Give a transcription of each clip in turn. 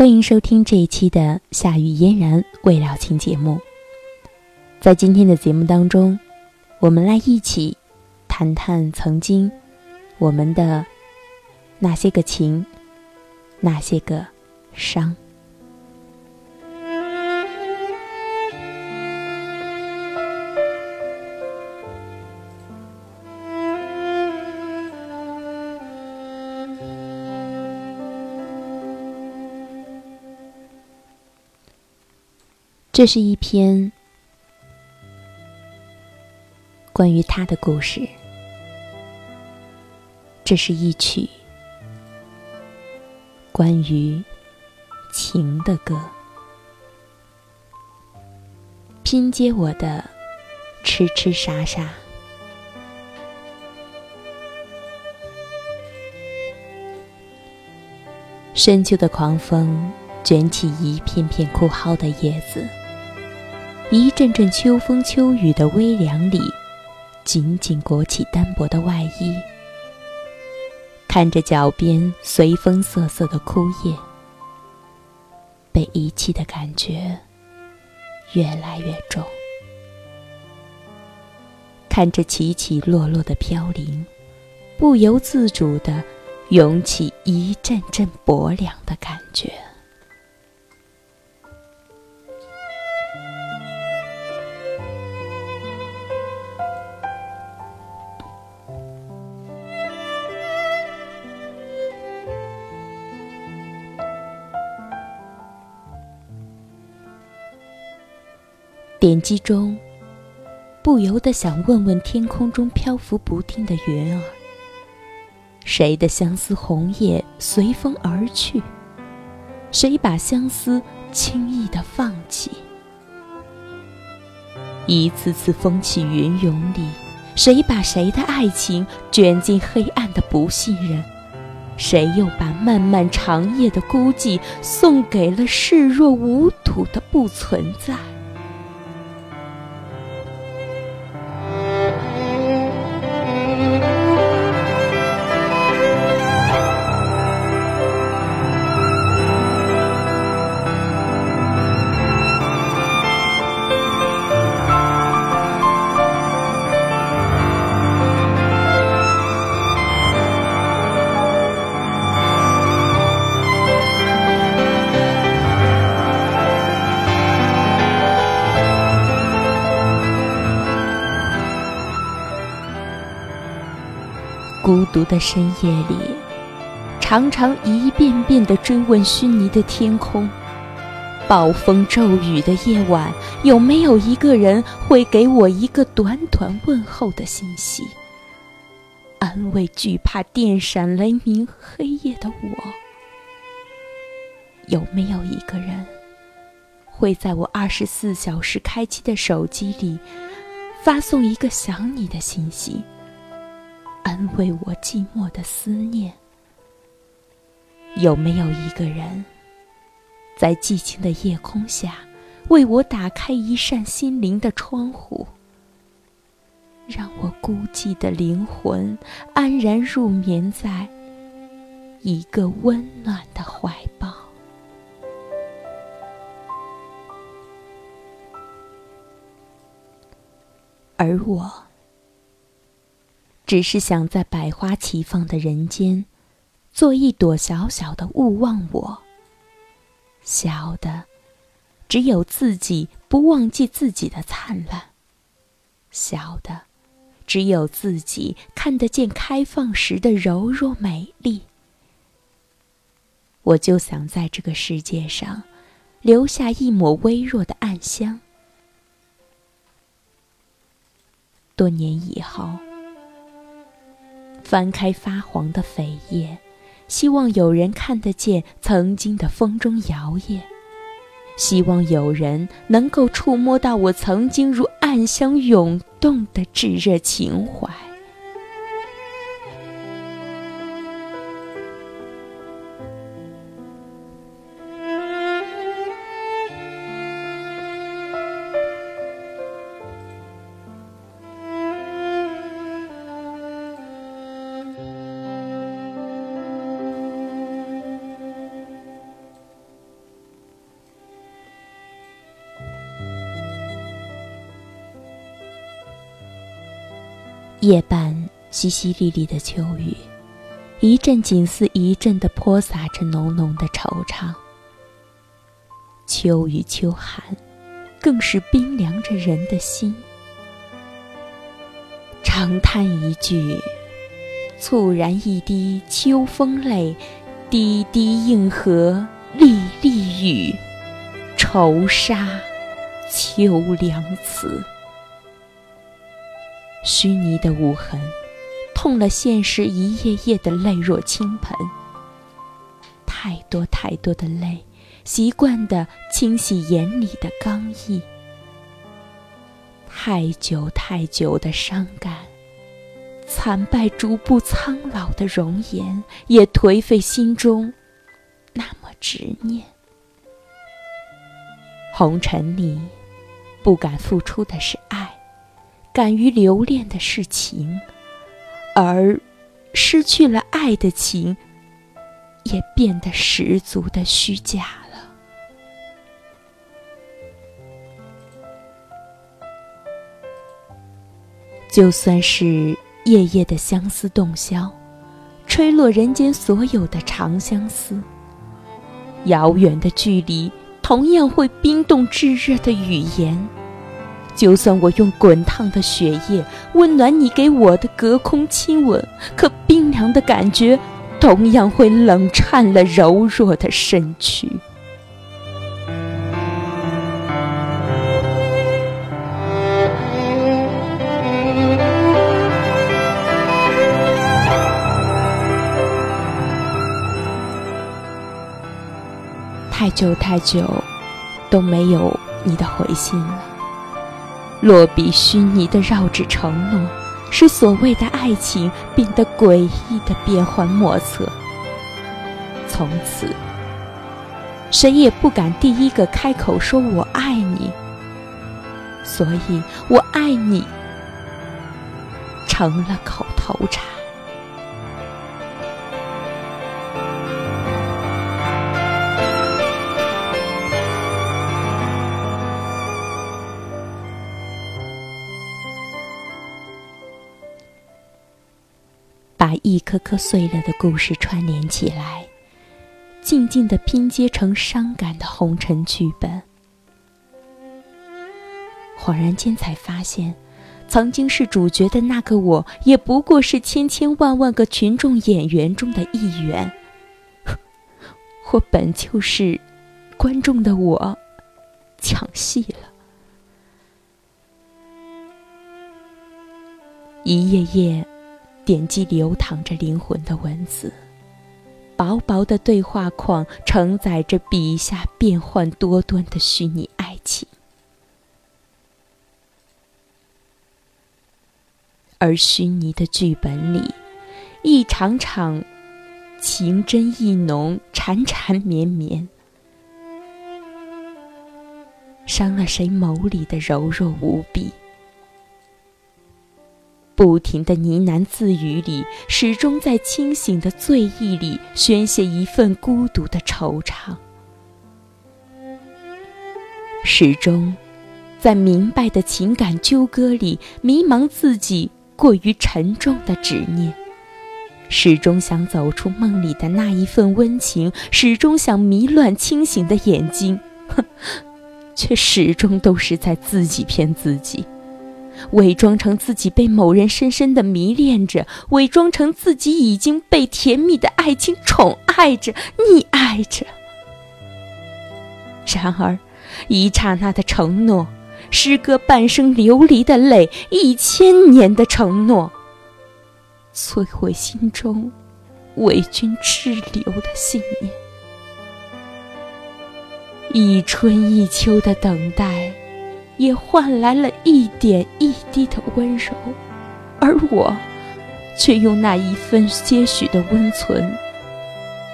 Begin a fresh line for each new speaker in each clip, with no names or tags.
欢迎收听这一期的《夏雨嫣然未了情》节目。在今天的节目当中，我们来一起谈谈曾经我们的那些个情，那些个伤。这是一篇关于他的故事，这是一曲关于情的歌，拼接我的痴痴傻傻，深秋的狂风卷起一片片枯蒿的叶子。一阵阵秋风秋雨的微凉里，紧紧裹起单薄的外衣，看着脚边随风瑟瑟的枯叶，被遗弃的感觉越来越重。看着起起落落的飘零，不由自主地涌起一阵阵薄凉的感觉。点击中，不由得想问问天空中漂浮不定的云儿：谁的相思红叶随风而去？谁把相思轻易的放弃？一次次风起云涌里，谁把谁的爱情卷进黑暗的不信任？谁又把漫漫长夜的孤寂送给了视若无睹的不存在？独的深夜里，常常一遍遍地追问虚拟的天空。暴风骤雨的夜晚，有没有一个人会给我一个短短问候的信息，安慰惧怕电闪雷鸣黑夜的我？有没有一个人，会在我二十四小时开机的手机里，发送一个想你的信息？安慰我寂寞的思念。有没有一个人，在寂静的夜空下，为我打开一扇心灵的窗户，让我孤寂的灵魂安然入眠在一个温暖的怀抱？而我。只是想在百花齐放的人间，做一朵小小的勿忘我。小的，只有自己不忘记自己的灿烂；小的，只有自己看得见开放时的柔弱美丽。我就想在这个世界上，留下一抹微弱的暗香。多年以后。翻开发黄的扉页，希望有人看得见曾经的风中摇曳，希望有人能够触摸到我曾经如暗香涌动的炙热情怀。夜半淅淅沥沥的秋雨，一阵紧似一阵的泼洒着浓浓的惆怅。秋雨秋寒，更是冰凉着人的心。长叹一句，猝然一滴秋风泪，滴滴应和沥沥雨，愁杀秋凉词。虚拟的无痕，痛了现实一页页的泪若倾盆。太多太多的泪，习惯的清洗眼里的刚毅。太久太久的伤感，惨败逐步苍老的容颜，也颓废心中那么执念。红尘里，不敢付出的是爱。敢于留恋的是情，而失去了爱的情，也变得十足的虚假了。就算是夜夜的相思洞箫，吹落人间所有的长相思，遥远的距离同样会冰冻炙热的语言。就算我用滚烫的血液温暖你给我的隔空亲吻，可冰凉的感觉同样会冷颤了柔弱的身躯。太久太久都没有你的回信了。落笔虚拟的绕指承诺，使所谓的爱情变得诡异的变幻莫测。从此，谁也不敢第一个开口说我爱你，所以我爱你成了口头禅。把一颗颗碎了的故事串联起来，静静的拼接成伤感的红尘剧本。恍然间才发现，曾经是主角的那个我，也不过是千千万万个群众演员中的一员。我本就是观众的我，抢戏了。一页页。点击流淌着灵魂的文字，薄薄的对话框承载着笔下变幻多端的虚拟爱情，而虚拟的剧本里，一场场情真意浓、缠缠绵绵，伤了谁眸里的柔弱无比。不停的呢喃自语里，始终在清醒的醉意里宣泄一份孤独的惆怅；始终在明白的情感纠葛里迷茫自己过于沉重的执念；始终想走出梦里的那一份温情，始终想迷乱清醒的眼睛，哼，却始终都是在自己骗自己。伪装成自己被某人深深的迷恋着，伪装成自己已经被甜蜜的爱情宠爱着、溺爱着。然而，一刹那的承诺，诗歌半生流离的泪，一千年的承诺，摧毁心中为君滞留的信念。一春一秋的等待。也换来了一点一滴的温柔，而我，却用那一份些许的温存，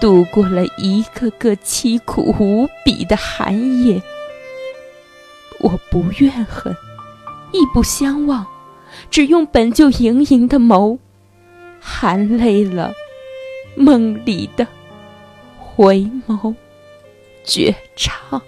度过了一个个凄苦无比的寒夜。我不怨恨，亦不相忘，只用本就盈盈的眸，含泪了梦里的回眸绝唱。